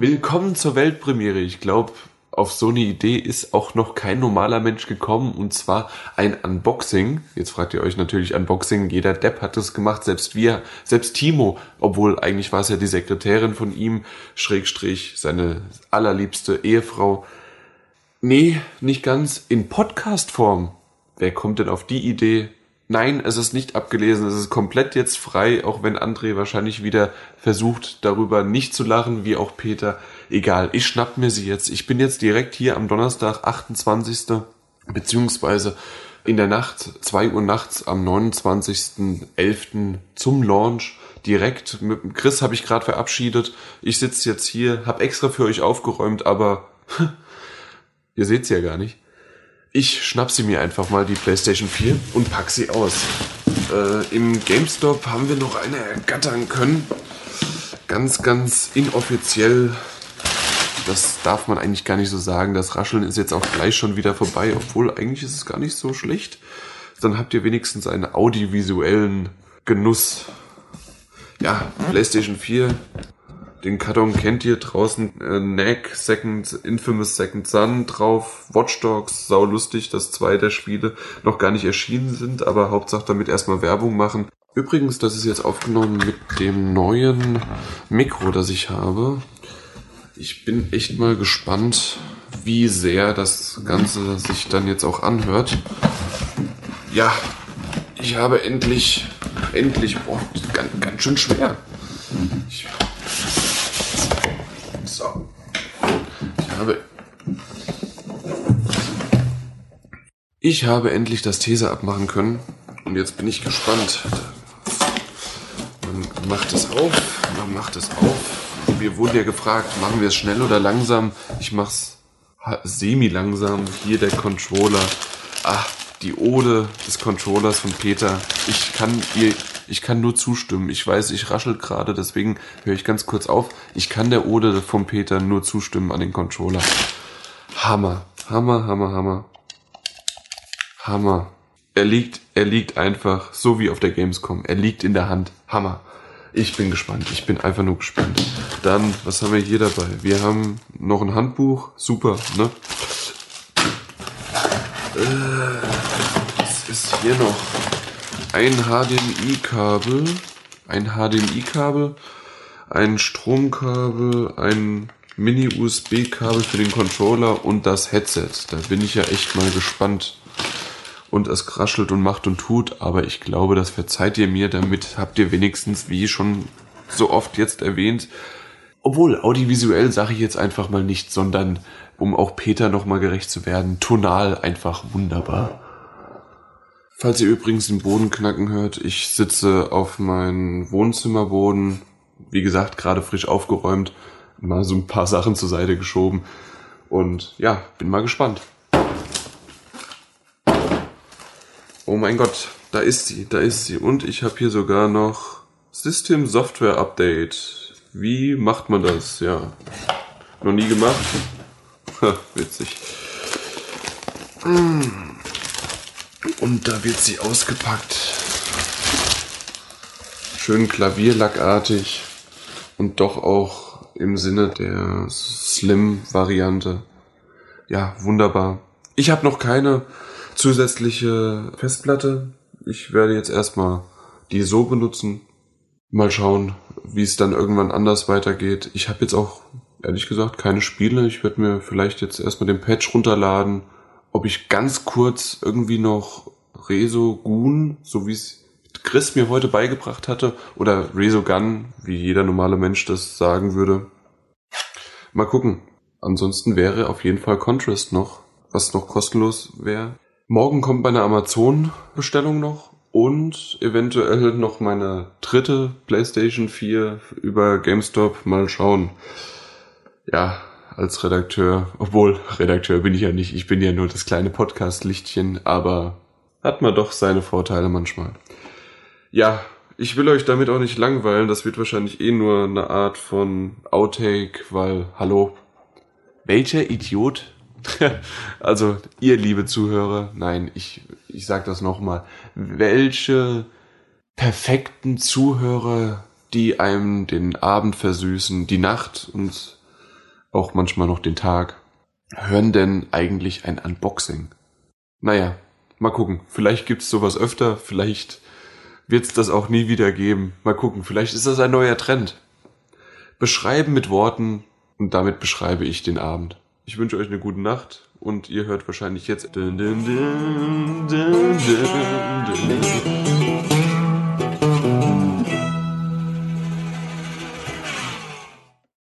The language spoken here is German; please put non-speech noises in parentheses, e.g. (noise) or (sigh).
Willkommen zur Weltpremiere. Ich glaube, auf so eine Idee ist auch noch kein normaler Mensch gekommen und zwar ein Unboxing. Jetzt fragt ihr euch natürlich Unboxing, jeder Depp hat das gemacht, selbst wir, selbst Timo, obwohl eigentlich war es ja die Sekretärin von ihm, Schrägstrich, seine allerliebste Ehefrau. Nee, nicht ganz, in Podcast-Form. Wer kommt denn auf die Idee? Nein, es ist nicht abgelesen, es ist komplett jetzt frei, auch wenn André wahrscheinlich wieder versucht, darüber nicht zu lachen, wie auch Peter. Egal, ich schnapp mir sie jetzt. Ich bin jetzt direkt hier am Donnerstag, 28. beziehungsweise in der Nacht, 2 Uhr nachts am 29.11. zum Launch. Direkt mit Chris habe ich gerade verabschiedet. Ich sitze jetzt hier, habe extra für euch aufgeräumt, aber (laughs) ihr seht's ja gar nicht. Ich schnapp sie mir einfach mal, die PlayStation 4, und pack sie aus. Äh, Im GameStop haben wir noch eine ergattern können. Ganz, ganz inoffiziell. Das darf man eigentlich gar nicht so sagen. Das Rascheln ist jetzt auch gleich schon wieder vorbei, obwohl eigentlich ist es gar nicht so schlecht. Dann habt ihr wenigstens einen audiovisuellen Genuss. Ja, PlayStation 4 den Karton kennt ihr draußen. Äh, Neck, Second, Infamous Second Son drauf. Watch Dogs, sau lustig, dass zwei der Spiele noch gar nicht erschienen sind, aber Hauptsache damit erstmal Werbung machen. Übrigens, das ist jetzt aufgenommen mit dem neuen Mikro, das ich habe. Ich bin echt mal gespannt, wie sehr das Ganze sich dann jetzt auch anhört. Ja, ich habe endlich, endlich, boah, ganz, ganz schön schwer. Ich habe. Ich habe endlich das These abmachen können. Und jetzt bin ich gespannt. Man macht es auf, man macht es auf. Wir wurden ja gefragt, machen wir es schnell oder langsam? Ich mach's semi-langsam. Hier der Controller. Ah, die Ode des Controllers von Peter. Ich kann ihr, ich kann nur zustimmen. Ich weiß, ich raschel gerade, deswegen höre ich ganz kurz auf. Ich kann der Ode von Peter nur zustimmen an den Controller. Hammer, Hammer, Hammer, Hammer. Hammer. Er liegt, er liegt einfach so wie auf der Gamescom. Er liegt in der Hand. Hammer. Ich bin gespannt. Ich bin einfach nur gespannt. Dann, was haben wir hier dabei? Wir haben noch ein Handbuch. Super, ne? Äh, was ist hier noch? Ein HDMI-Kabel. Ein HDMI-Kabel. Ein Stromkabel. Ein Mini-USB-Kabel für den Controller und das Headset. Da bin ich ja echt mal gespannt. Und es kraschelt und macht und tut, aber ich glaube, das verzeiht ihr mir. Damit habt ihr wenigstens, wie schon so oft jetzt erwähnt, obwohl audiovisuell sage ich jetzt einfach mal nicht, sondern um auch Peter nochmal gerecht zu werden, tonal einfach wunderbar. Falls ihr übrigens den Boden knacken hört, ich sitze auf meinem Wohnzimmerboden, wie gesagt, gerade frisch aufgeräumt mal so ein paar Sachen zur Seite geschoben. Und ja, bin mal gespannt. Oh mein Gott, da ist sie, da ist sie. Und ich habe hier sogar noch System Software Update. Wie macht man das? Ja, noch nie gemacht. Ha, witzig. Und da wird sie ausgepackt. Schön klavierlackartig und doch auch im Sinne der Slim-Variante. Ja, wunderbar. Ich habe noch keine zusätzliche Festplatte. Ich werde jetzt erstmal die so benutzen. Mal schauen, wie es dann irgendwann anders weitergeht. Ich habe jetzt auch, ehrlich gesagt, keine Spiele. Ich werde mir vielleicht jetzt erstmal den Patch runterladen. Ob ich ganz kurz irgendwie noch Reso Gun, so wie es Chris mir heute beigebracht hatte, oder Resogun, wie jeder normale Mensch das sagen würde. Mal gucken. Ansonsten wäre auf jeden Fall Contrast noch, was noch kostenlos wäre. Morgen kommt meine Amazon-Bestellung noch und eventuell noch meine dritte PlayStation 4 über GameStop. Mal schauen. Ja, als Redakteur, obwohl Redakteur bin ich ja nicht, ich bin ja nur das kleine Podcast-Lichtchen, aber hat man doch seine Vorteile manchmal. Ja, ich will euch damit auch nicht langweilen. Das wird wahrscheinlich eh nur eine Art von Outtake, weil, hallo, welcher Idiot? (laughs) also, ihr liebe Zuhörer, nein, ich, ich sag das nochmal. Welche perfekten Zuhörer, die einem den Abend versüßen, die Nacht und auch manchmal noch den Tag, hören denn eigentlich ein Unboxing? Naja, mal gucken. Vielleicht gibt's sowas öfter, vielleicht wird's das auch nie wieder geben. Mal gucken, vielleicht ist das ein neuer Trend. Beschreiben mit Worten und damit beschreibe ich den Abend. Ich wünsche euch eine gute Nacht und ihr hört wahrscheinlich jetzt. Dun, dun, dun,